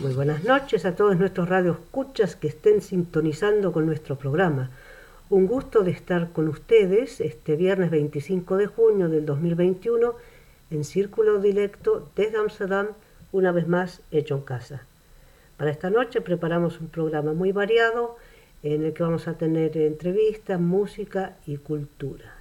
Muy buenas noches a todos nuestros radioescuchas que estén sintonizando con nuestro programa. Un gusto de estar con ustedes este viernes 25 de junio del 2021 en Círculo Directo desde Amsterdam, una vez más hecho en casa. Para esta noche preparamos un programa muy variado en el que vamos a tener entrevistas, música y cultura.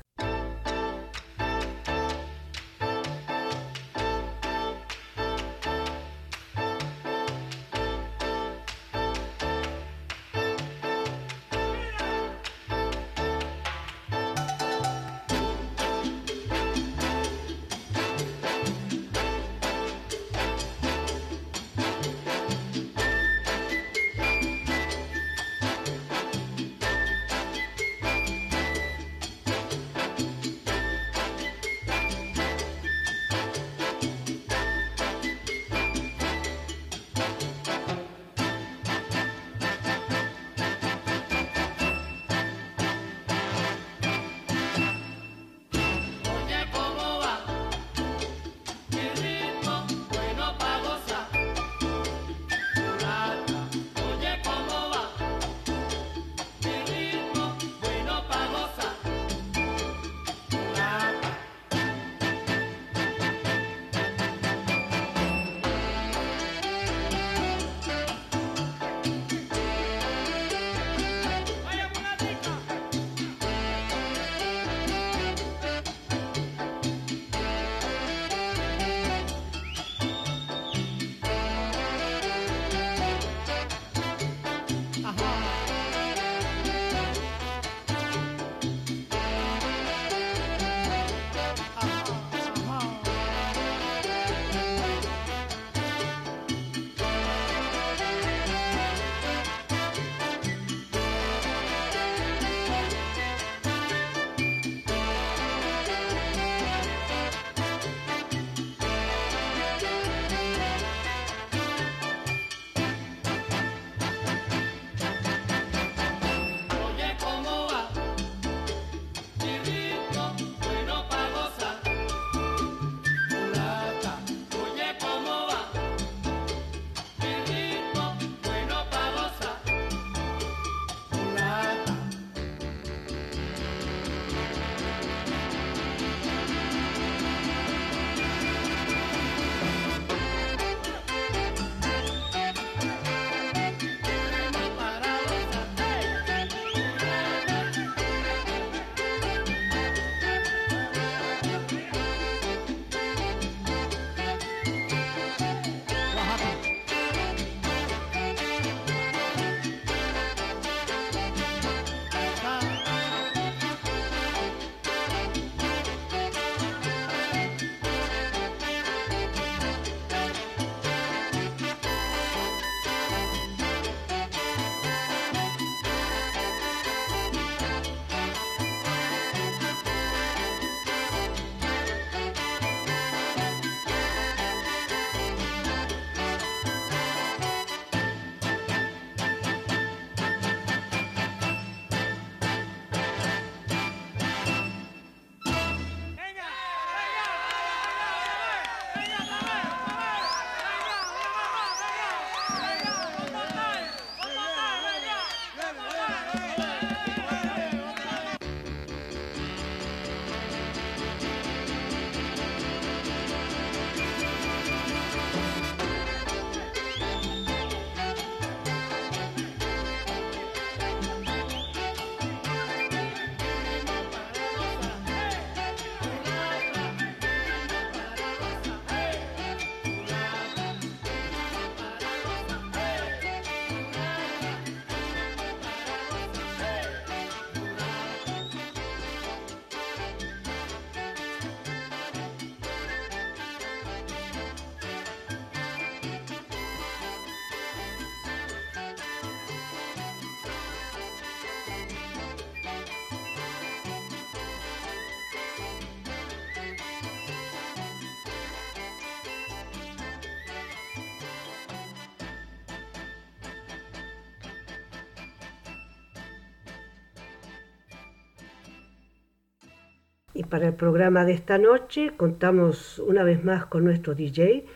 Y para el programa de esta noche contamos una vez más con nuestro DJ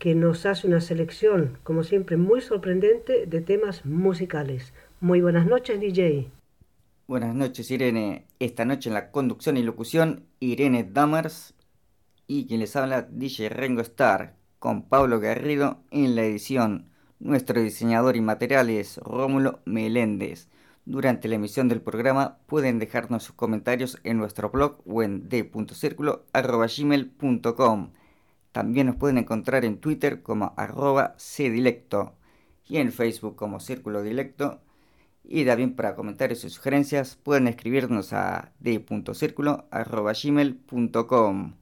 que nos hace una selección, como siempre, muy sorprendente de temas musicales. Muy buenas noches, DJ. Buenas noches, Irene. Esta noche en la conducción y locución, Irene Damers y quien les habla, DJ Rengo Star, con Pablo Garrido en la edición. Nuestro diseñador y materiales, Rómulo Meléndez. Durante la emisión del programa pueden dejarnos sus comentarios en nuestro blog o en d.circulo.gmail.com. También nos pueden encontrar en Twitter como arroba cdilecto y en Facebook como Círculo Dilecto. Y también para comentarios y sugerencias pueden escribirnos a d.circulo.gmail.com.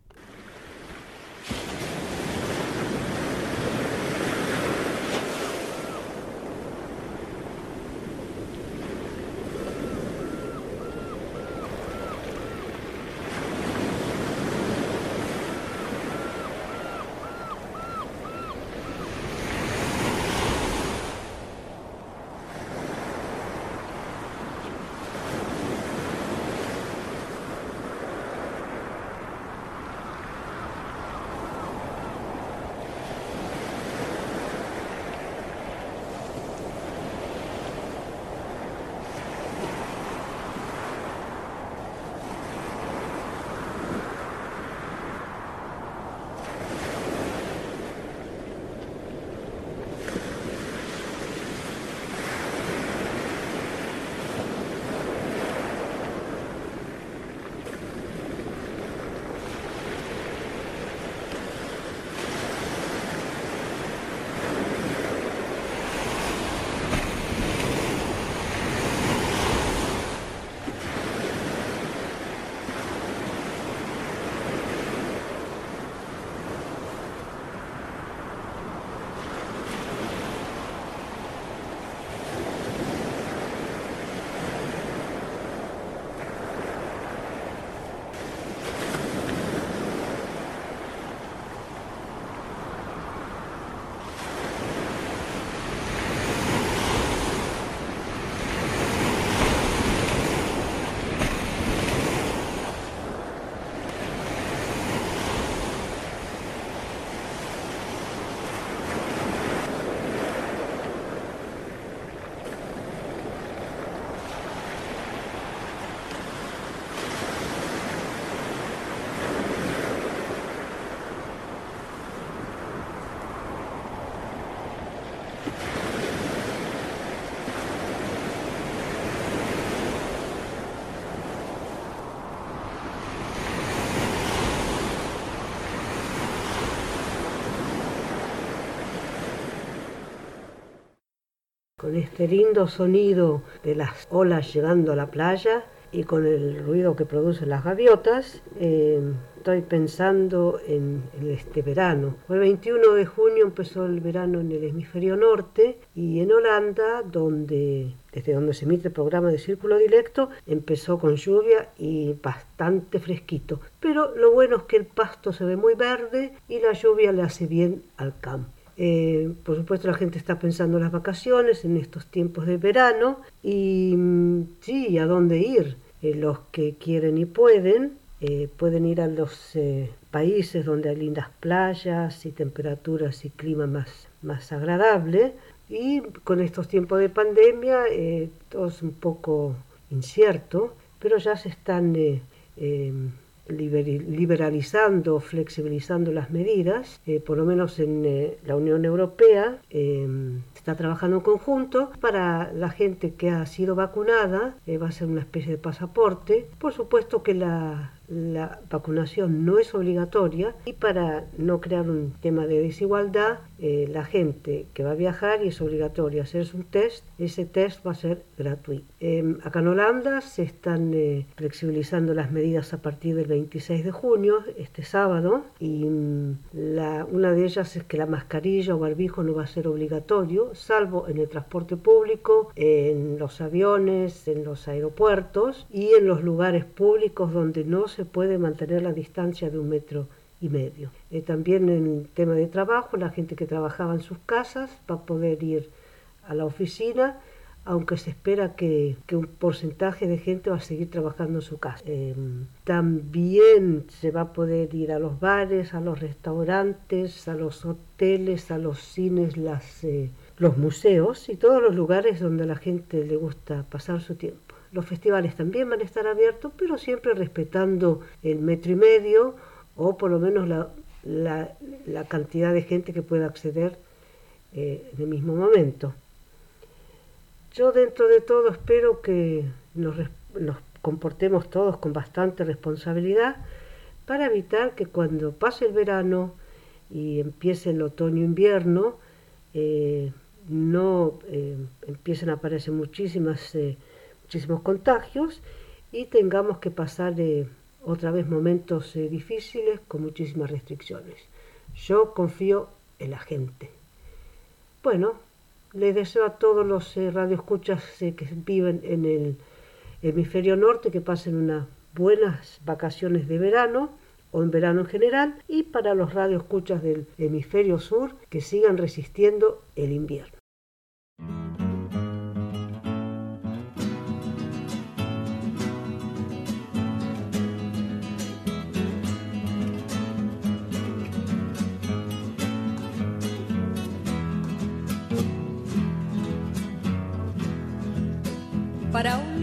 con este lindo sonido de las olas llegando a la playa y con el ruido que producen las gaviotas, eh, estoy pensando en, este verano. El 21 de junio empezó el verano en el hemisferio norte y en Holanda, donde desde donde se emite el programa de Círculo Directo, empezó con lluvia y bastante fresquito. Pero lo bueno es que el pasto se ve muy verde y la lluvia le hace bien al campo. Eh, por supuesto la gente está pensando en las vacaciones en estos tiempos de verano y mm, sí, a dónde ir. Eh, los que quieren y pueden eh, pueden ir a los países donde hay lindas playas y temperaturas y clima más, más agradable. Y con estos tiempos de pandemia todo es un poco incierto, pero ya se están liberalizando, flexibilizando las medidas, eh, por lo menos en eh, la Unión Europea eh, está trabajando en conjunto para la gente que ha sido vacunada, va a ser una especie de pasaporte. Por supuesto que la, la vacunación no es obligatoria y para no crear un tema de desigualdad, eh, la gente que va a viajar y es obligatorio hacerse un test, ese test va a ser gratuito. Em, acá en Holanda se están eh, flexibilizando las medidas a partir del 26 de junio, este sábado, y mm, la, una de ellas es que la mascarilla o barbijo no va a ser obligatorio, salvo en el transporte público, en los aviones, en los aeropuertos y en los lugares públicos donde no se puede mantener la distancia de un metro y medio. Eh, también en tema de trabajo, la gente que trabajaba en sus casas va a poder ir a la oficina aunque se espera que, un porcentaje de gente va a seguir trabajando en su casa. Em, también se va a poder ir a los bares, a los restaurantes, a los hoteles, a los cines, eh, los museos y todos los lugares donde a la gente le gusta pasar su tiempo. Los festivales también van a estar abiertos, pero siempre respetando el metro y medio o por lo menos la, la, cantidad de gente que pueda acceder eh, en el mismo momento. Yo dentro de todo espero que nos, comportemos todos con bastante responsabilidad para evitar que cuando pase el verano y empiece el otoño-invierno, eh, no eh, empiecen a aparecer muchísimas, muchísimos contagios y tengamos que pasar otra vez momentos eh, difíciles con muchísimas restricciones. Yo confío en la gente. Bueno, les deseo a todos los eh, radioescuchas eh, que viven en el hemisferio norte que pasen unas buenas vacaciones de verano o en verano en general y para los radioescuchas del hemisferio sur que sigan resistiendo el invierno.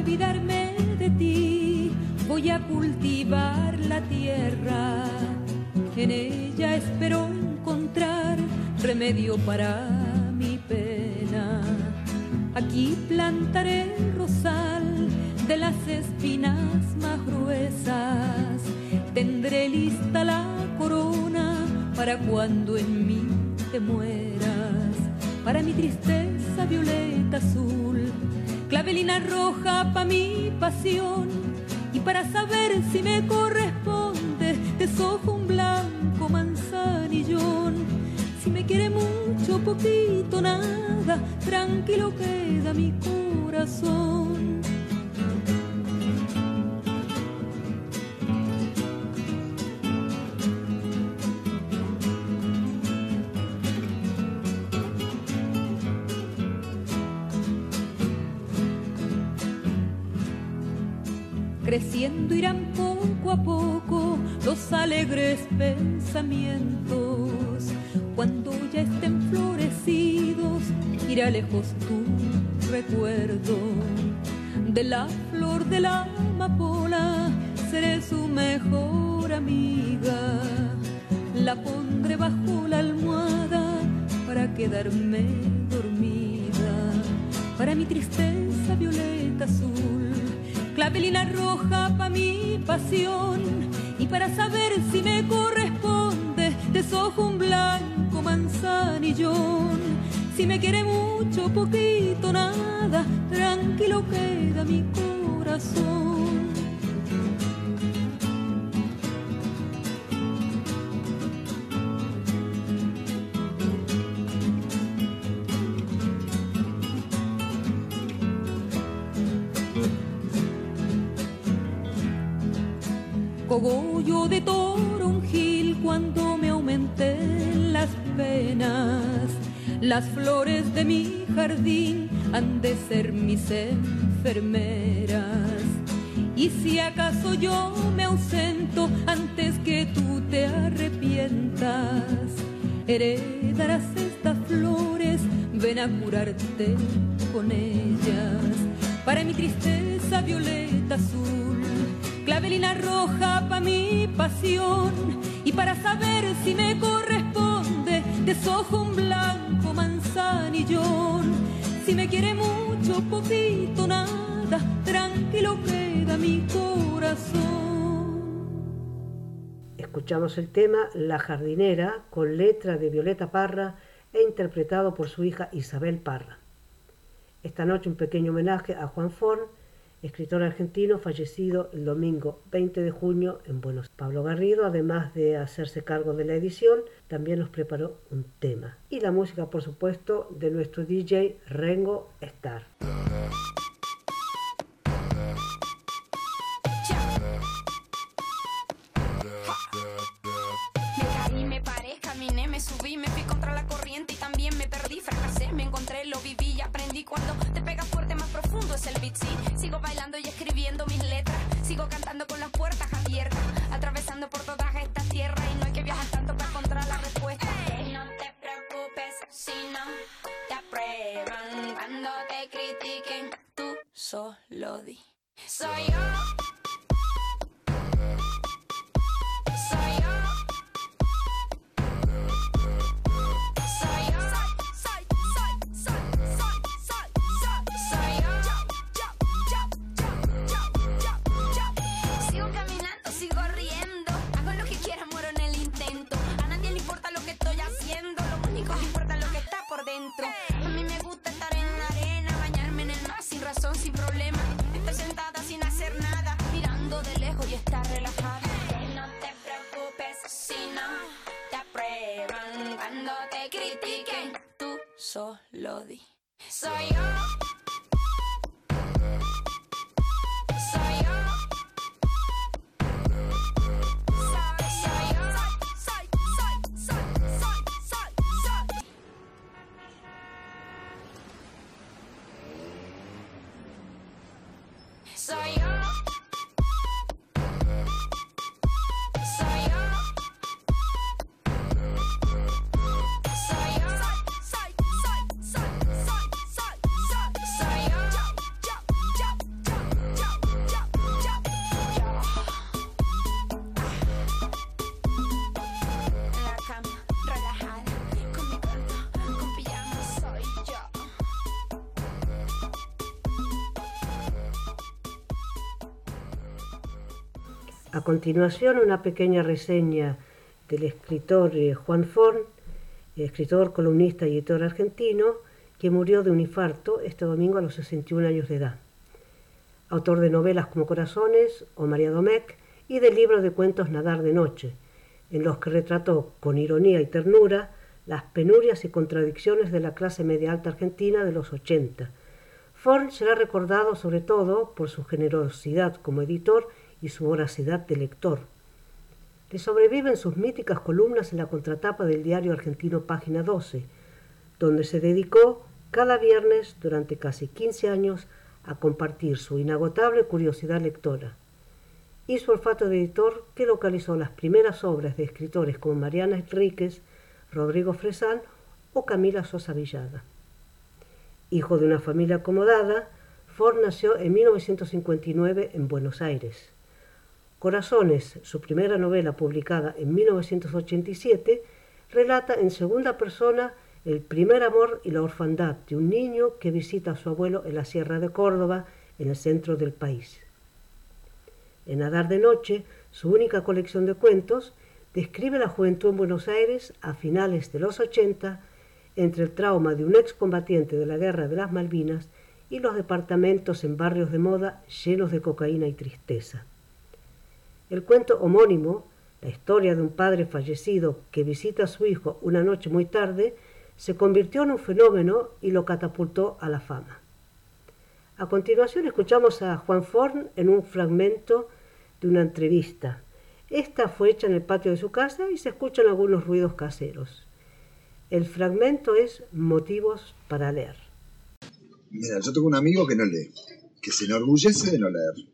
Olvidarme de ti voy a cultivar la tierra. En ella espero encontrar remedio para mi pena. Aquí plantaré el rosal de las espinas más gruesas. Tendré lista la corona para cuando en mí te mueras. Para mi tristeza violeta azul clavelina roja pa' mi pasión y para saber si me corresponde desojo un blanco manzanillón. Si me quiere mucho, poquito, nada, tranquilo queda mi corazón. Pensamientos. Cuando ya estén florecidos, irá lejos tu recuerdo. De la flor de la amapola seré su mejor amiga. La pondré bajo la almohada para quedarme dormida. Para mi tristeza violeta azul clavelina roja pa' mi pasión corazón. cogollo de toronjil cuando me aumenten las penas. Las flores de mi jardín han de ser mis enfermeras. Con ellas. Para mi tristeza violeta azul clavelina roja pa' mi pasión y para saber si me corresponde desojo un blanco manzanillón. Si me quiere mucho, poquito, nada, tranquilo queda mi corazón. Escuchamos el tema La jardinera con letra de Violeta Parra e interpretado por su hija Isabel Parra. Esta noche un pequeño homenaje a Juan Forn escritor argentino fallecido el domingo 20 de junio en Buenos Aires. Pablo Garrido, además de hacerse cargo de la edición, también nos preparó un tema. Y la música, por supuesto, de nuestro DJ Rengo Star. Aprendí cuando te pegas fuerte profundo es el beat, sí. Sigo bailando y escribiendo mis letras. Sigo cantando con las puertas abiertas. Atravesando por todas estas tierras. Y no hay que viajar tanto para encontrar la respuesta. No te preocupes si no te aprueban. Cuando te critiquen, tú solo di. Soy yo. Problema. Sentada sin hacer nada, mirando de lejos y estar relajada. No te preocupes si no te aprueban. Cuando te critiquen, tú solo di. Soy yo. Continuación, una pequeña reseña del escritor eh, Juan Forn, escritor, columnista y editor argentino, que murió de un infarto este domingo a los 61 años de edad. Autor de novelas como Corazones o María Domecq y del libro de cuentos Nadar de Noche, en los que retrató con ironía y ternura las penurias y contradicciones de la clase media alta argentina de los 80. Forn será recordado sobre todo por su generosidad como editor y su voracidad de lector. Le sobreviven sus míticas columnas en la contratapa del diario argentino Página 12, donde se dedicó cada viernes durante casi 15 años a compartir su inagotable curiosidad lectora. Y su olfato de editor que localizó las primeras obras de escritores como Mariana Enríquez, Rodrigo Fresán o Camila Sosa Villada. Hijo de una familia acomodada, Ford nació en 1959 en Buenos Aires. Corazones, su primera novela publicada en 1987, relata en segunda persona el primer amor y la orfandad de un niño que visita a su abuelo en la Sierra de Córdoba, en el centro del país. En Nadar de Noche, su única colección de cuentos, describe la juventud en Buenos Aires a finales de los 80, entre el trauma de un excombatiente de la Guerra de las Malvinas y los departamentos en barrios de moda llenos de cocaína y tristeza. El cuento homónimo, la historia de un padre fallecido que visita a su hijo una noche muy tarde, se convirtió en un fenómeno y lo catapultó a la fama. A continuación escuchamos a Juan Forn en un fragmento de una entrevista. Esta fue hecha en el patio de su casa y se escuchan algunos ruidos caseros. El fragmento es Motivos para leer. Mira, yo tengo un amigo que no lee, que se enorgullece de no leer.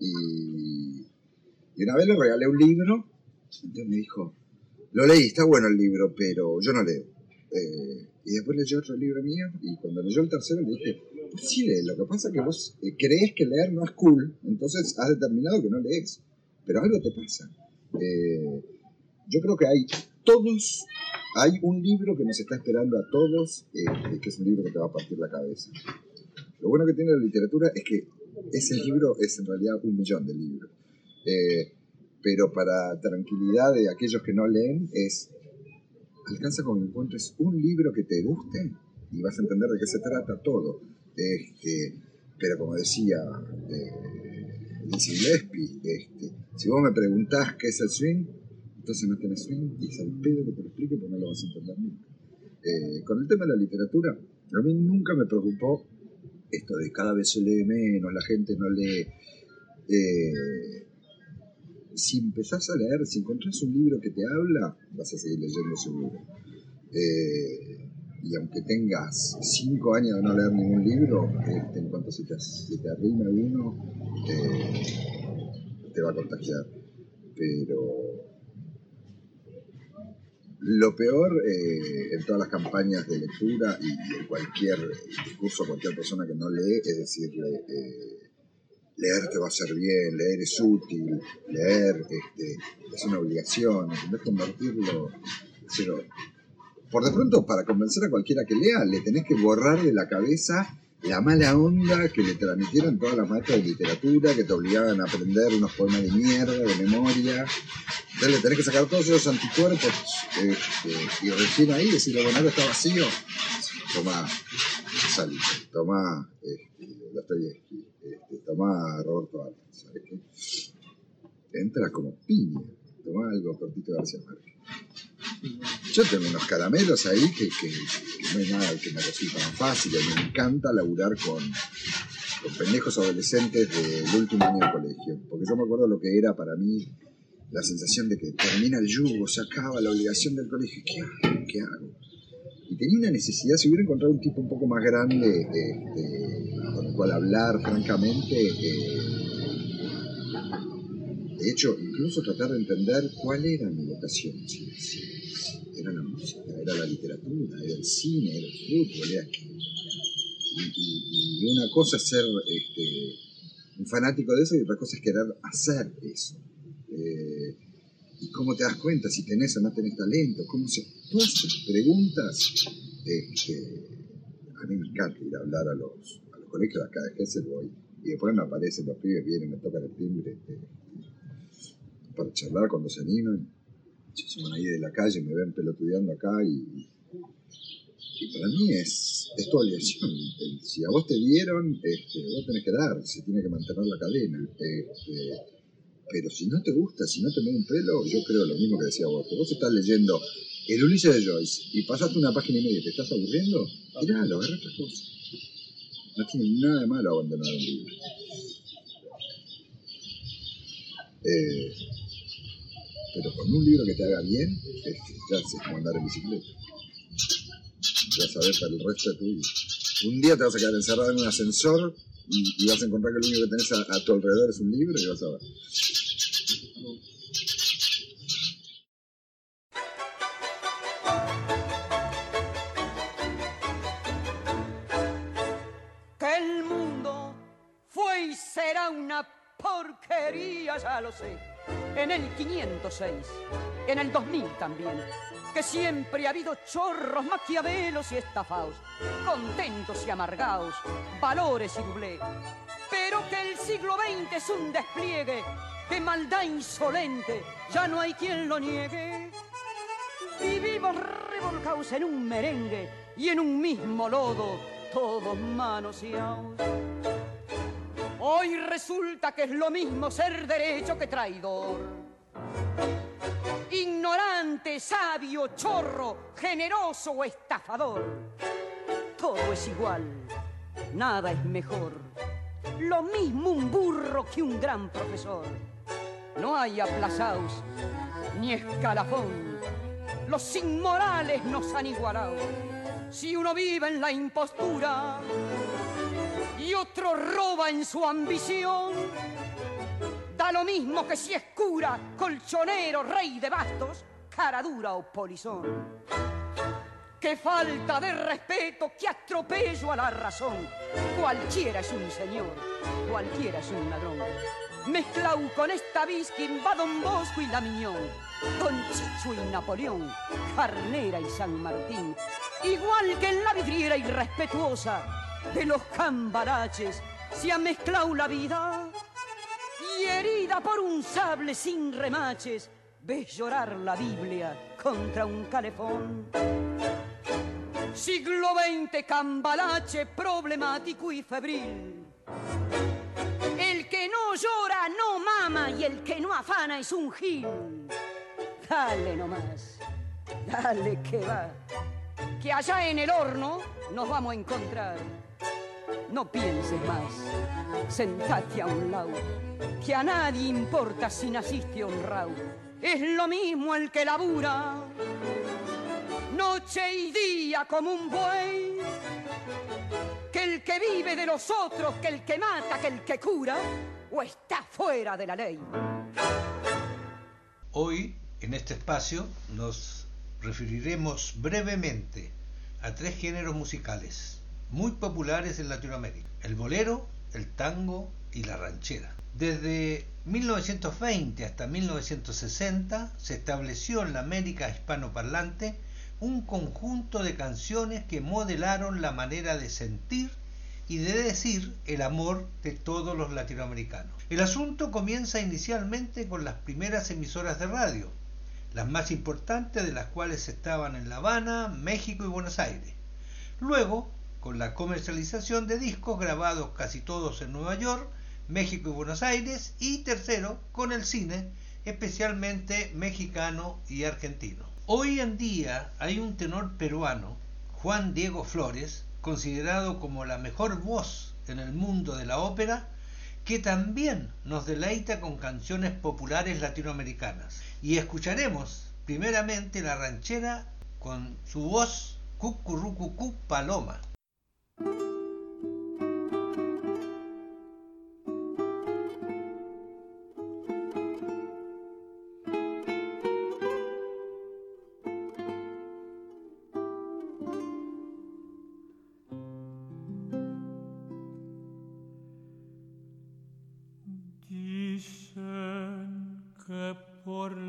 Y, y una vez le regalé un libro, entonces me dijo, lo leí, está bueno el libro, pero yo no leo. Eh, y después leyó otro libro mío, y cuando leyó el tercero le dije, sí lee, lo que pasa es que vos eh, crees que leer no es cool, entonces has determinado que no lees, pero algo te pasa. Eh, yo creo que hay todos, hay un libro que nos está esperando a todos, eh, que es un libro que te va a partir la cabeza. Lo bueno que tiene la literatura es que ese libro es en realidad un millón de libros. Eh, pero para tranquilidad de aquellos que no leen, es alcanza con que encuentres un libro que te guste y vas a entender de qué se trata todo. Este, pero como decía eh, este, si vos me preguntás qué es el swing, entonces no tenés swing y es el pedo que te lo explique porque no lo vas a entender nunca. Eh, con el tema de la literatura, a mí nunca me preocupó esto de cada vez se lee menos, la gente no lee. Eh, si empezás a leer, si encontrás un libro que te habla, vas a seguir leyendo ese libro. Eh, y aunque tengas cinco años de no leer ningún libro, este, en cuanto se te, se te arrime uno, te, te va a contagiar. Pero lo peor eh, en todas las campañas de lectura y, en cualquier discurso, cualquier persona que no lee, es decirle, eh, leer te va a hacer bien, leer es útil, leer este, es una obligación, de convertirlo, pero por de pronto para convencer a cualquiera que lea, le tenés que borrar de la cabeza la mala onda que le transmitieron todas las maestras de literatura, que te obligaban a aprender unos poemas de mierda, de memoria. Entonces le tenés que sacar todos esos anticuerpos este, y recién ahí decirle, bueno, ahora está vacío. Tomá, salí, tomá este, Dostoyevsky, este, tomá Roberto Alba, ¿sabes qué? Entra como piña, tomá algo cortito de García Márquez. Yo tengo unos caramelos ahí que, no hay nada que me resulta tan fácil. Me encanta laburar con, con pendejos adolescentes del último año de colegio. Porque yo me acuerdo lo que era para mí la sensación de que termina el yugo, se acaba la obligación del colegio. ¿Qué hago? ¿Qué hago? Y tenía una necesidad, si hubiera encontrado un tipo un poco más grande con el cual hablar francamente, eh, de hecho, incluso tratar de entender cuál era mi vocación era la música, era la literatura, era el cine, era el fútbol, era y, y, una cosa es ser este, un fanático de eso y otra cosa es querer hacer eso. Eh, ¿Y cómo te das cuenta si tenés o no tenés talento? ¿Cómo se... Todas esas preguntas, a mí me encanta ir a hablar a los, a los colegios de acá de Gessel voy y después me aparecen los pibes, vienen, me tocan el timbre este, para charlar cuando se animan se van ahí de la calle, me ven pelotudeando acá y, y para mí es, es tu obligación. Si a vos te dieron, este, vos tenés que dar, se tiene que mantener la cadena. Este, pero si no te gusta, si no te mueve un pelo, yo creo lo mismo que decía vos. Vos estás leyendo el Ulises de Joyce y pasaste una página y media y te estás aburriendo, tiralo, agarra otra cosa. No tiene nada de malo abandonar un libro. Eh, pero con un libro que te haga bien, ya sé cómo andar en bicicleta. Ya sabes para el resto de tu vida. Un día te vas a quedar encerrado en un ascensor y, vas a encontrar que lo único que tenés a, tu alrededor es un libro y vas a ver. Ya lo sé en el 506, en el 2000 también, que siempre ha habido chorros, maquiavelos y estafados, contentos y amargados, valores y doblé, pero que el siglo XX es un despliegue de maldad insolente, ya no hay quien lo niegue. Vivimos revolcados en un merengue y en un mismo lodo, todos manoseados. Hoy resulta que es lo mismo ser derecho que traidor. Ignorante, sabio, chorro, generoso o estafador. Todo es igual, nada es mejor. Lo mismo un burro que un gran profesor. No hay aplazados ni escalafón. Los inmorales nos han igualado. Si uno vive en la impostura, y otro roba en su ambición. Da lo mismo que si es cura, colchonero, rey de bastos, cara dura o polizón. Qué falta de respeto, qué atropello a la razón. Cualquiera es un señor, cualquiera es un ladrón. Mezclau con esta Biskin, va Don Bosco y la Miñón, con Chicho y Napoleón, Carnera y San Martín. Igual que en la vidriera irrespetuosa, de los cambaraches se ha mezclado la vida y herida por un sable sin remaches ves llorar la Biblia contra un calefón. Siglo XX cambalache problemático y febril. El que no llora no mama y el que no afana es un gil. Dale nomás, dale que va, que allá en el horno nos vamos a encontrar no pienses más, sentate a un lado, que a nadie importa si naciste honrado. Es lo mismo el que labura, no noche y día como un buey. Que el que vive de los otros, que el que mata, que el que cura, o está fuera de la ley. Hoy, en este espacio, nos referiremos brevemente a tres géneros musicales muy populares en Latinoamérica. El bolero, el tango y la ranchera. Desde 1920 hasta 1960 se estableció en la América hispanoparlante un conjunto de canciones que modelaron la manera de sentir y de decir el amor de todos los latinoamericanos. El asunto comienza inicialmente con las primeras emisoras de radio, las más importantes de las cuales estaban en La Habana, México y Buenos Aires. Luego, con la comercialización de discos grabados casi todos en Nueva York, México y Buenos Aires, y tercero, con el cine, especialmente mexicano y argentino. Hoy en día hay un tenor peruano, Juan Diego Flores, considerado como la mejor voz en el mundo de la ópera, que también nos deleita con canciones populares latinoamericanas. Y escucharemos primeramente la ranchera con su voz Cucurrucucú Paloma. Dicen que por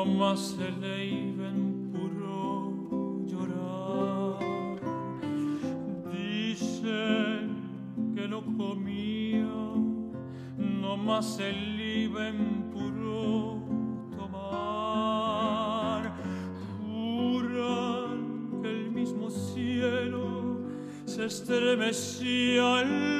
no más se le iban puro llorar. Dicen que no comía, no más se le iban puro tomar. Juran que el mismo cielo se estremecía al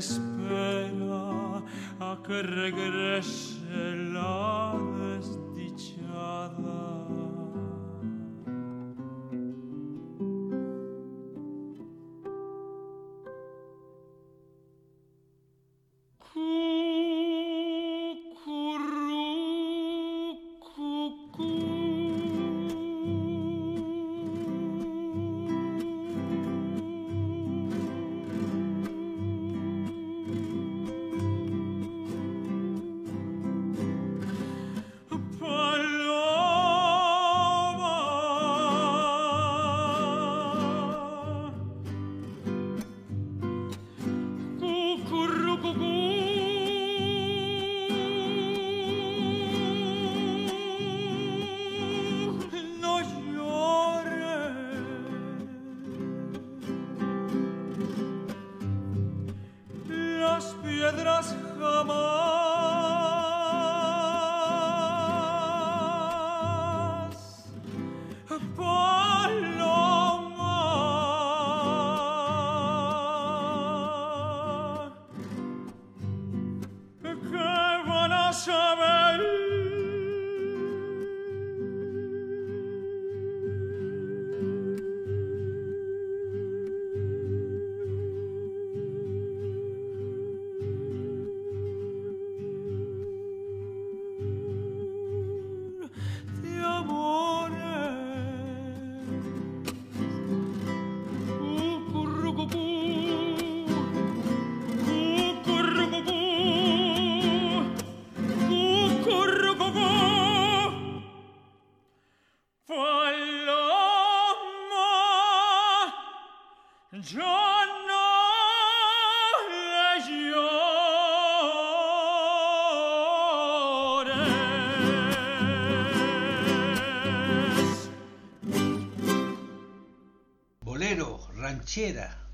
espera a que regrese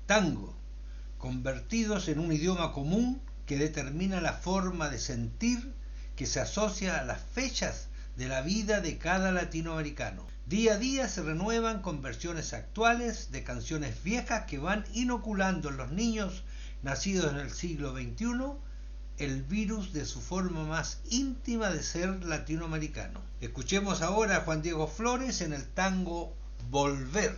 tango, convertidos en un idioma común que determina la forma de sentir que se asocia a las fechas de la vida de cada latinoamericano. Día a día se renuevan con versiones actuales de canciones viejas que van inoculando en los niños nacidos en el siglo XXI el virus de su forma más íntima de ser latinoamericano. Escuchemos ahora a Juan Diego Flores en el tango Volver.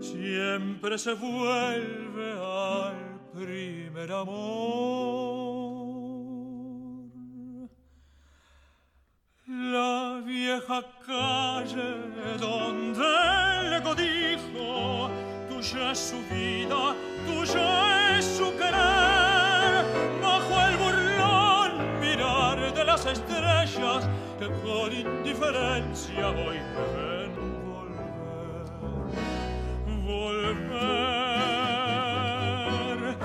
siempre se vuelve al primer amor. La vieja calle donde el dijo, tuya es su vida, tuya es su querer, bajo el burlón mirar de las estrellas que con indiferencia hoy me ven volver,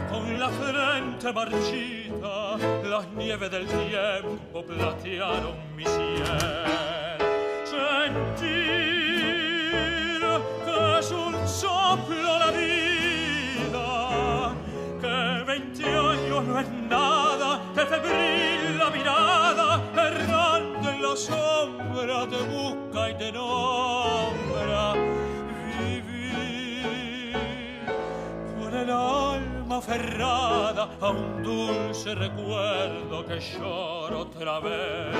con la frente marchita, las nieves del tiempo platearon mi cielo. Sentir que es un soplo la vida, que veinte años no es nada, que febril la mirada, errante en la sombra te busca y te nombra. El alma aferrada a un dulce recuerdo que lloro otra vez.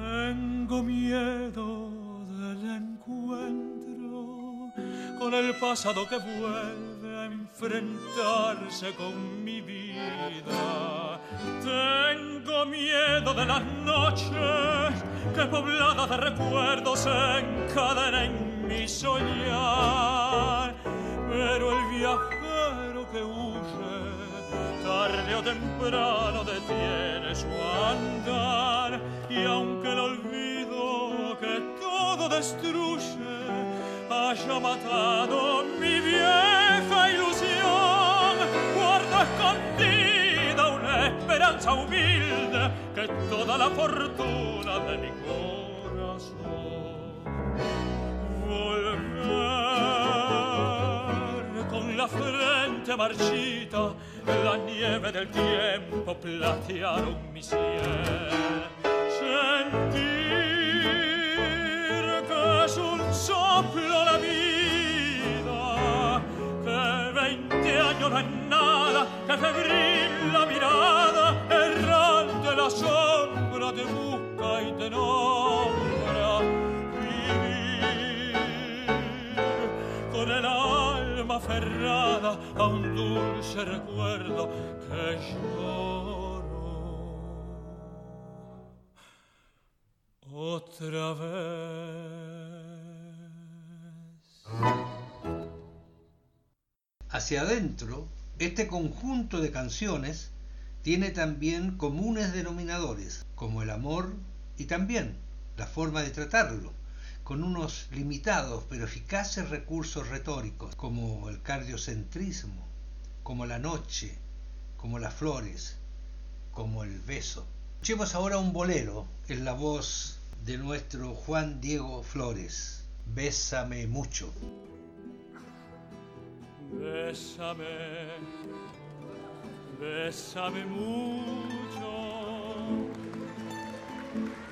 Tengo miedo del encuentro con el pasado que vuelve a enfrentarse con mi vida. Tengo miedo de las noches que pobladas de recuerdos encadenan en mi soñar. Pero el viajero que huye tarde o temprano detiene su andar y aunque el olvido que todo destruye haya matado mi vieja ilusión guardo escondida una esperanza humilde que toda la fortuna de mi corazón volver con la frente marchita la nieve del tiempo platearon mi cielo sentir que es un soplo la vida que veinte años no es nada que febril la mirada errante la sombra te busca y te nombra el alma aferrada a un dulce recuerdo que lloro otra vez. Hacia adentro, este conjunto de canciones tiene también comunes denominadores, como el amor y también la forma de tratarlo, con unos limitados pero eficaces recursos retóricos, como el cardiocentrismo, como la noche, como las flores, como el beso. Escuchemos ahora un bolero en la voz de nuestro Juan Diego Flores. Bésame mucho. Bésame, bésame mucho,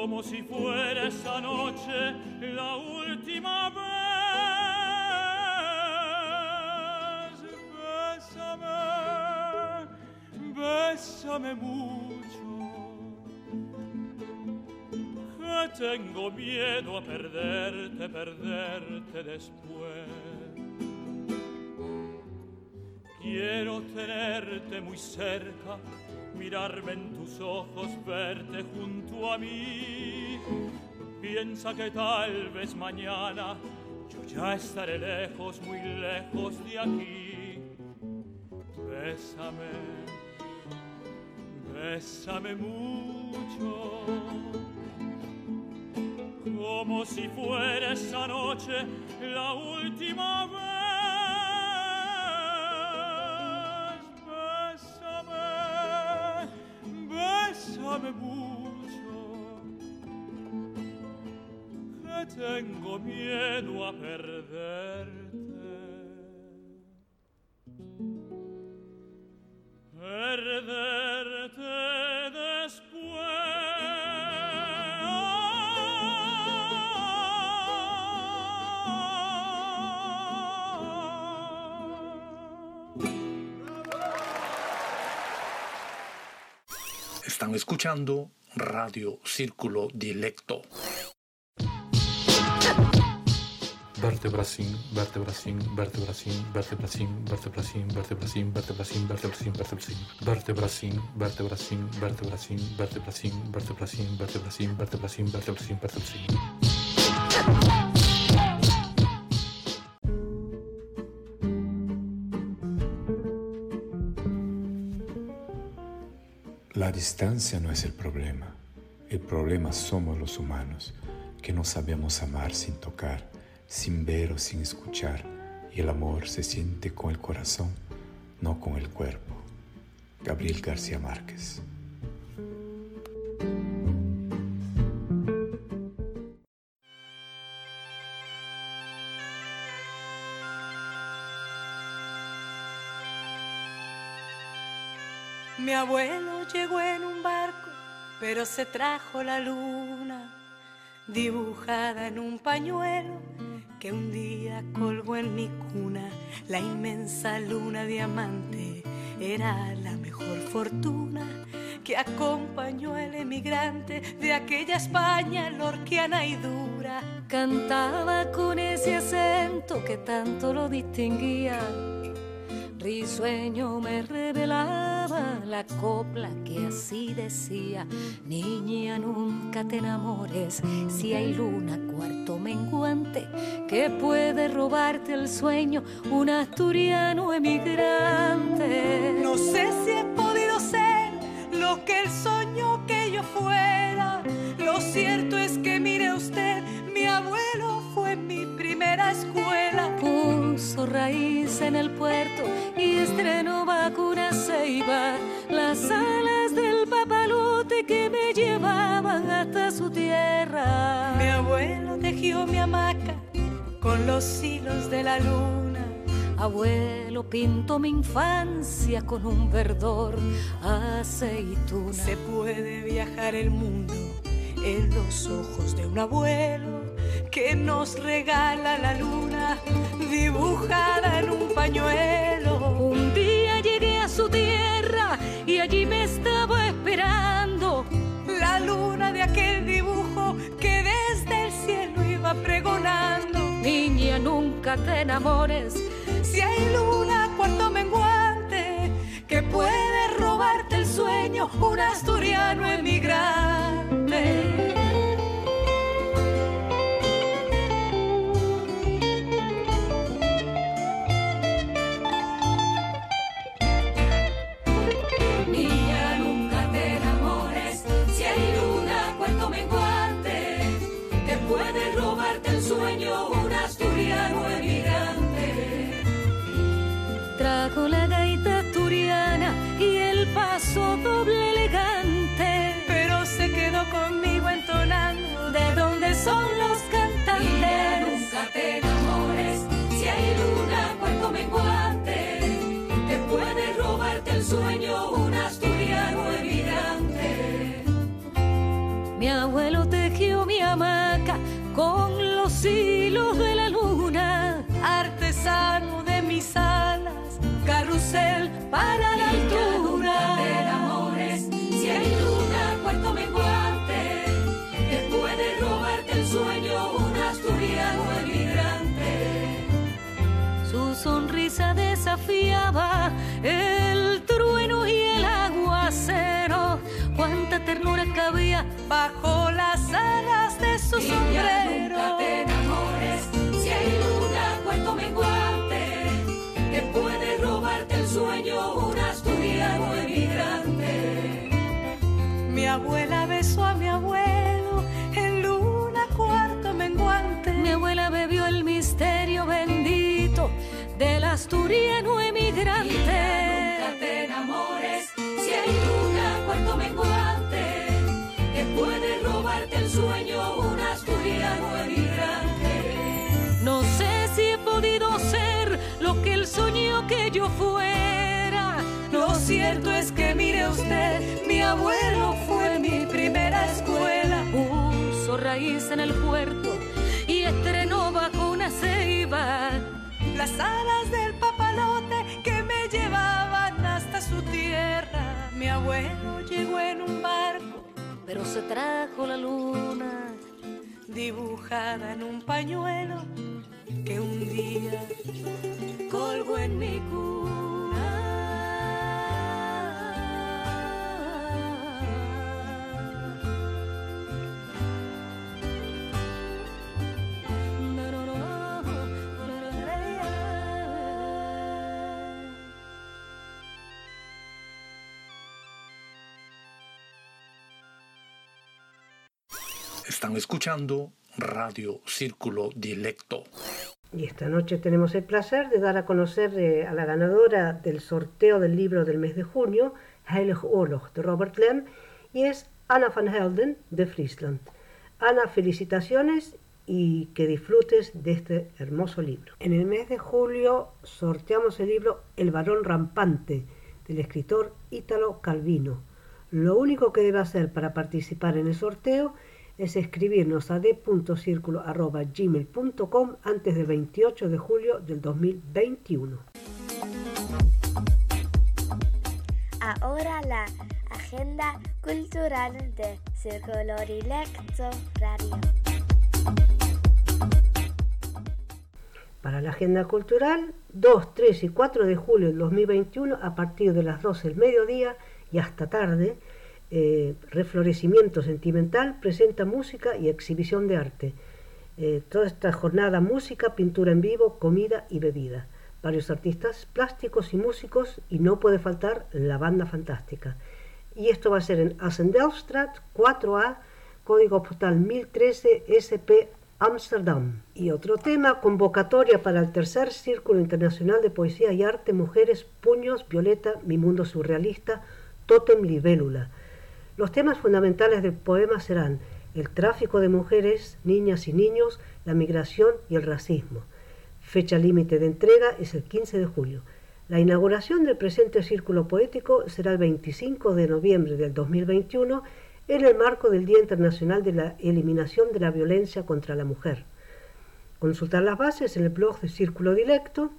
como si fuera esa noche la última vez. Bésame, bésame mucho, que tengo miedo a perderte, perderte después. Quiero tenerte muy cerca, mirarme en tus ojos, verte junto a mí. Piensa que tal vez mañana yo ya estaré lejos, muy lejos de aquí. Bésame, bésame mucho, como si fuera esa noche la última vez. Tengo miedo a perderte. Perderte Están escuchando Radio Círculo Dilecto. Vertebracín, vertebracín, vertebracín, vertebracín, vertebracín, vertebracín, vertebracín, vertebracín, vertebracín, vertebracín, vertebracín, vertebracín, vertebracín, vertebracín, vertebracín, vertebracín, vertebracín, vertebracín. La distancia no es el problema. El problema somos los humanos, que no sabemos amar sin tocar, sin ver o sin escuchar, y el amor se siente con el corazón, no con el cuerpo. Gabriel García Márquez. Mi abuelo llegó en un barco, pero se trajo la luna dibujada en un pañuelo que un día colgó en mi cuna. La inmensa luna diamante era la mejor fortuna que acompañó al emigrante de aquella España lorquiana y dura. Cantaba con ese acento que tanto lo distinguía. Risueño me revelaba la copla que así decía, niña nunca te enamores, si hay luna cuarto menguante que puede robarte el sueño un asturiano emigrante. No sé si he podido ser lo que él soñó que yo fuera, lo cierto es que mire usted, mi abuelo fue mi primera escuela. Puso raíz en el puerto y estrenó vacuna ceiba, las alas del papalote que me llevaban hasta su tierra. Mi abuelo tejió mi hamaca con los hilos de la luna. Abuelo pintó mi infancia con un verdor aceituna. Se puede viajar el mundo en los ojos de un abuelo que nos regala la luna dibujada en un pañuelo. Y allí me estaba esperando la luna de aquel dibujo que desde el cielo iba pregonando. Niña, nunca te enamores. Si hay luna, cuarto menguante, que puede robarte el sueño, un asturiano emigrante. Que yo fuera. Lo cierto es que mire usted, mi abuelo fue mi primera escuela. Puso raíz en el puerto y estrenó bajo una ceiba. Las alas del papalote que me llevaban hasta su tierra. Mi abuelo llegó en un barco, pero se trajo la luna dibujada en un pañuelo que un día colgó en mi Están escuchando Radio Círculo Dilecto. Y esta noche tenemos el placer de dar a conocer eh, a la ganadora del sorteo del libro del mes de junio, Heilig Oorlog, de Robert Lem, y es Anna van Helden, de Friesland. Ana, felicitaciones y que disfrutes de este hermoso libro. En el mes de julio sorteamos el libro El varón rampante, del escritor Ítalo Calvino. Lo único que debe hacer para participar en el sorteo es escribirnos a d.circulo.gmail.com antes del 28 de julio del 2021. Ahora la agenda cultural de Círculo Dilecto Radio. Para la agenda cultural, 2, 3 y 4 de julio del 2021, a partir de las 12 del mediodía y hasta tarde, eh, Reflorecimiento Sentimental presenta música y exhibición de arte. Eh, toda esta jornada, música, pintura en vivo, comida y bebida. Varios artistas plásticos y músicos y no puede faltar la banda fantástica. Y esto va a ser en Assendelstraat 4A, código postal 1013 SP Amsterdam. Y otro tema, convocatoria para el tercer Círculo Internacional de Poesía y Arte, Mujeres, Puños, Violeta, Mi Mundo Surrealista, Totem Libélula. Los temas fundamentales del poema serán el tráfico de mujeres, niñas y niños, la migración y el racismo. Fecha límite de entrega es el 15 de julio. La inauguración del presente círculo poético será el 25 de noviembre del 2021 en el marco del Día Internacional de la Eliminación de la Violencia contra la Mujer. Consultar las bases en el blog de Círculo Directo.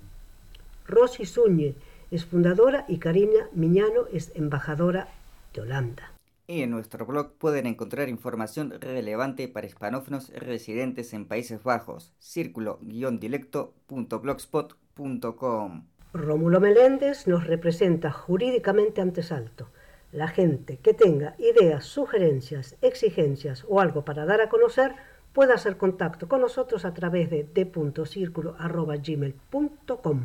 Rosy Zúñez es fundadora y Karina Miñano es embajadora de Holanda. Y en nuestro blog pueden encontrar información relevante para hispanófonos residentes en Países Bajos, círculo-directo.blogspot.com. Rómulo Meléndez nos representa jurídicamente ante Salto. La gente que tenga ideas, sugerencias, exigencias o algo para dar a conocer puede hacer contacto con nosotros a través de d.circulo.gmail.com.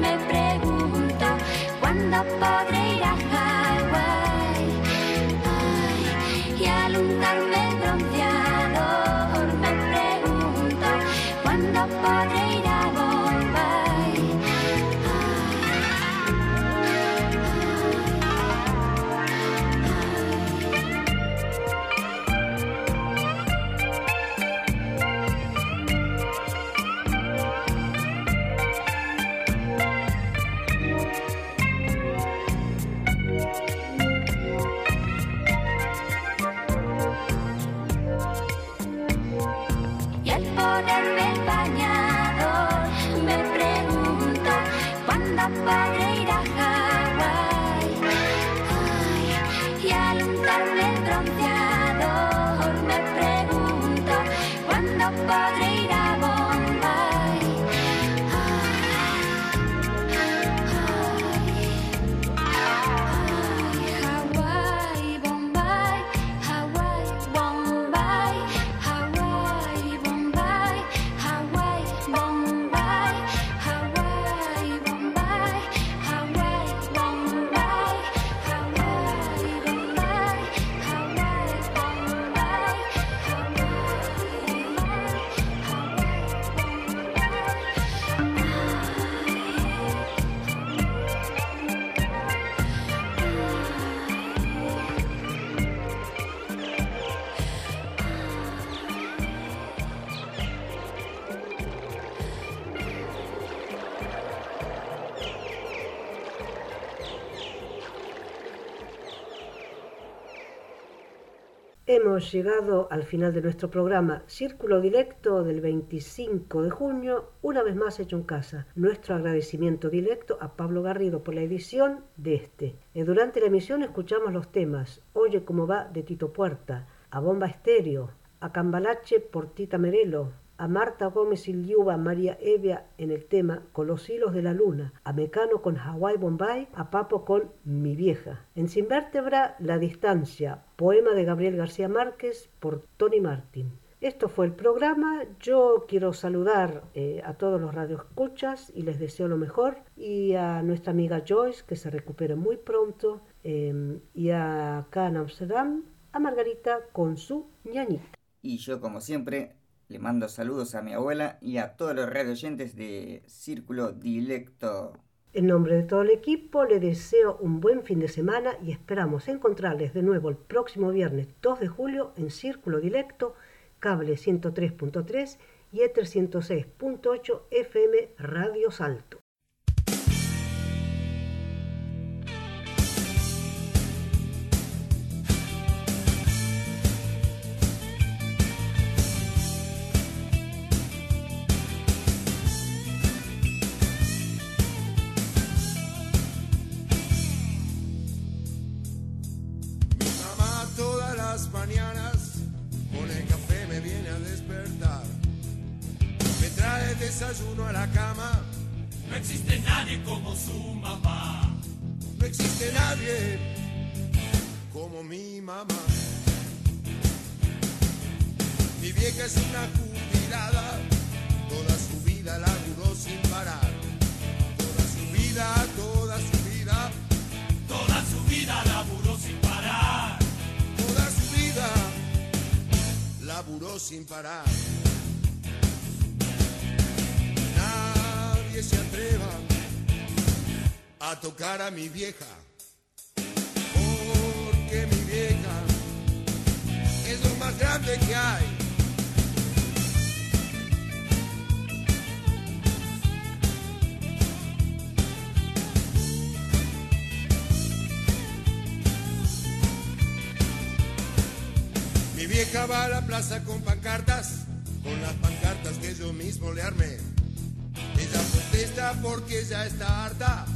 Me pregunto cuándo podré ir a Hawái y alumbrarme. Hemos llegado al final de nuestro programa Círculo Directo del 25 de junio, una vez más hecho en casa. Nuestro agradecimiento directo a Pablo Garrido por la edición de este. Eh, durante la emisión escuchamos los temas Oye cómo va de Tito Puerta, a Bomba Estéreo, a Cambalache por Tita Merelo, a Marta Gómez y Liuba María Evia en el tema Con los hilos de la luna, a Mecano con Hawaii Bombay, a Papo con Mi vieja. En Sin Vértebra, La distancia, poema de Gabriel García Márquez por Tony Martín. Esto fue el programa. Yo quiero saludar eh, a todos los radioescuchas y les deseo lo mejor. Y a nuestra amiga Joyce, que se recupere muy pronto. Em, y a acá en Amsterdam, a Margarita con su ñañita. Y yo, como siempre, le mando saludos a mi abuela y a todos los radioyentes de Círculo Dilecto. En nombre de todo el equipo, le deseo un buen fin de semana y esperamos encontrarles de nuevo el próximo viernes 2 de julio en Círculo Dilecto cable 103.3 y Ether 106.8 FM Radio Salto. Nadie como mi mamá. Mi vieja es una jubilada, toda su vida laburó sin parar. Toda su vida, toda su vida, Toda su vida laburó sin parar. toda su vida laburó sin parar. Nadie se atreva a tocar a mi vieja, grande que hay. Mi vieja va a la plaza con pancartas, con las pancartas que yo mismo le armé. Ella protesta porque ya está harta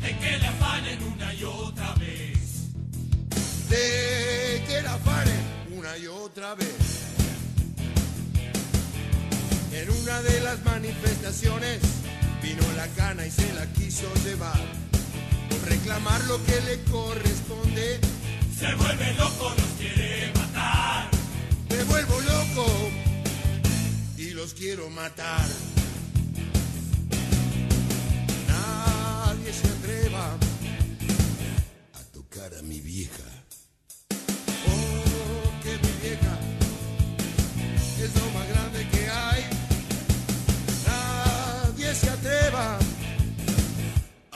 De que le afanen una y otra vez. de que la paren una y otra vez. En una de las manifestaciones vino la cana y se la quiso llevar. Por reclamar lo que le corresponde, Se vuelve loco, los quiere matar. me vuelvo loco y los quiero matar. Nadie se atreva a tocar a mi vieja.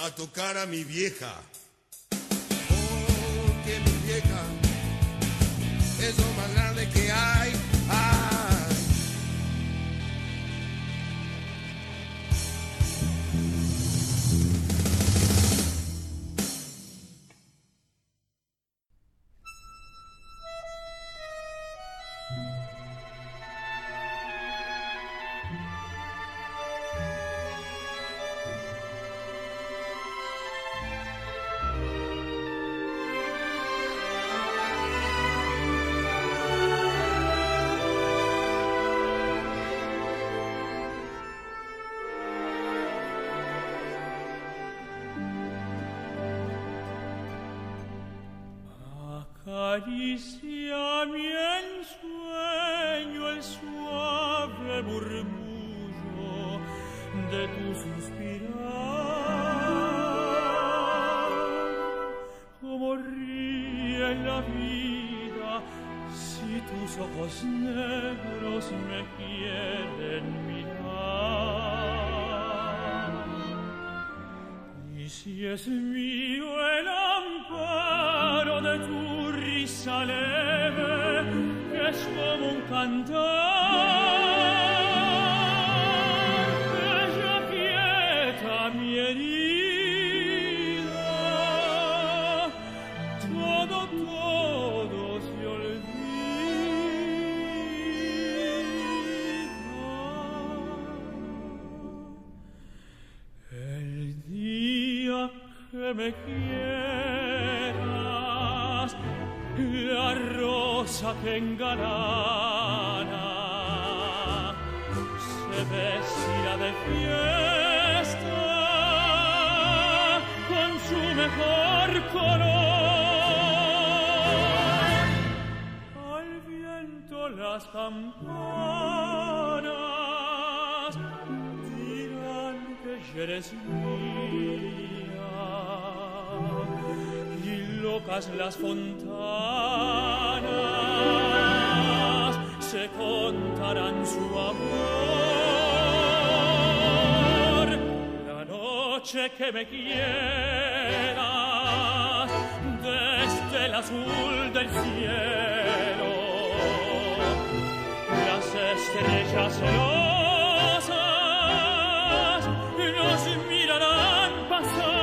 A tocar a mi vieja. Oh, que mi vieja es lo más grande que hay. visi se vestida de fiesta con su mejor color. Al viento las campanas dirán que eres mía y locas las fontanas se contarán su amor. La noche que me quieras desde el azul del cielo, las estrellas celosas nos mirarán pasar.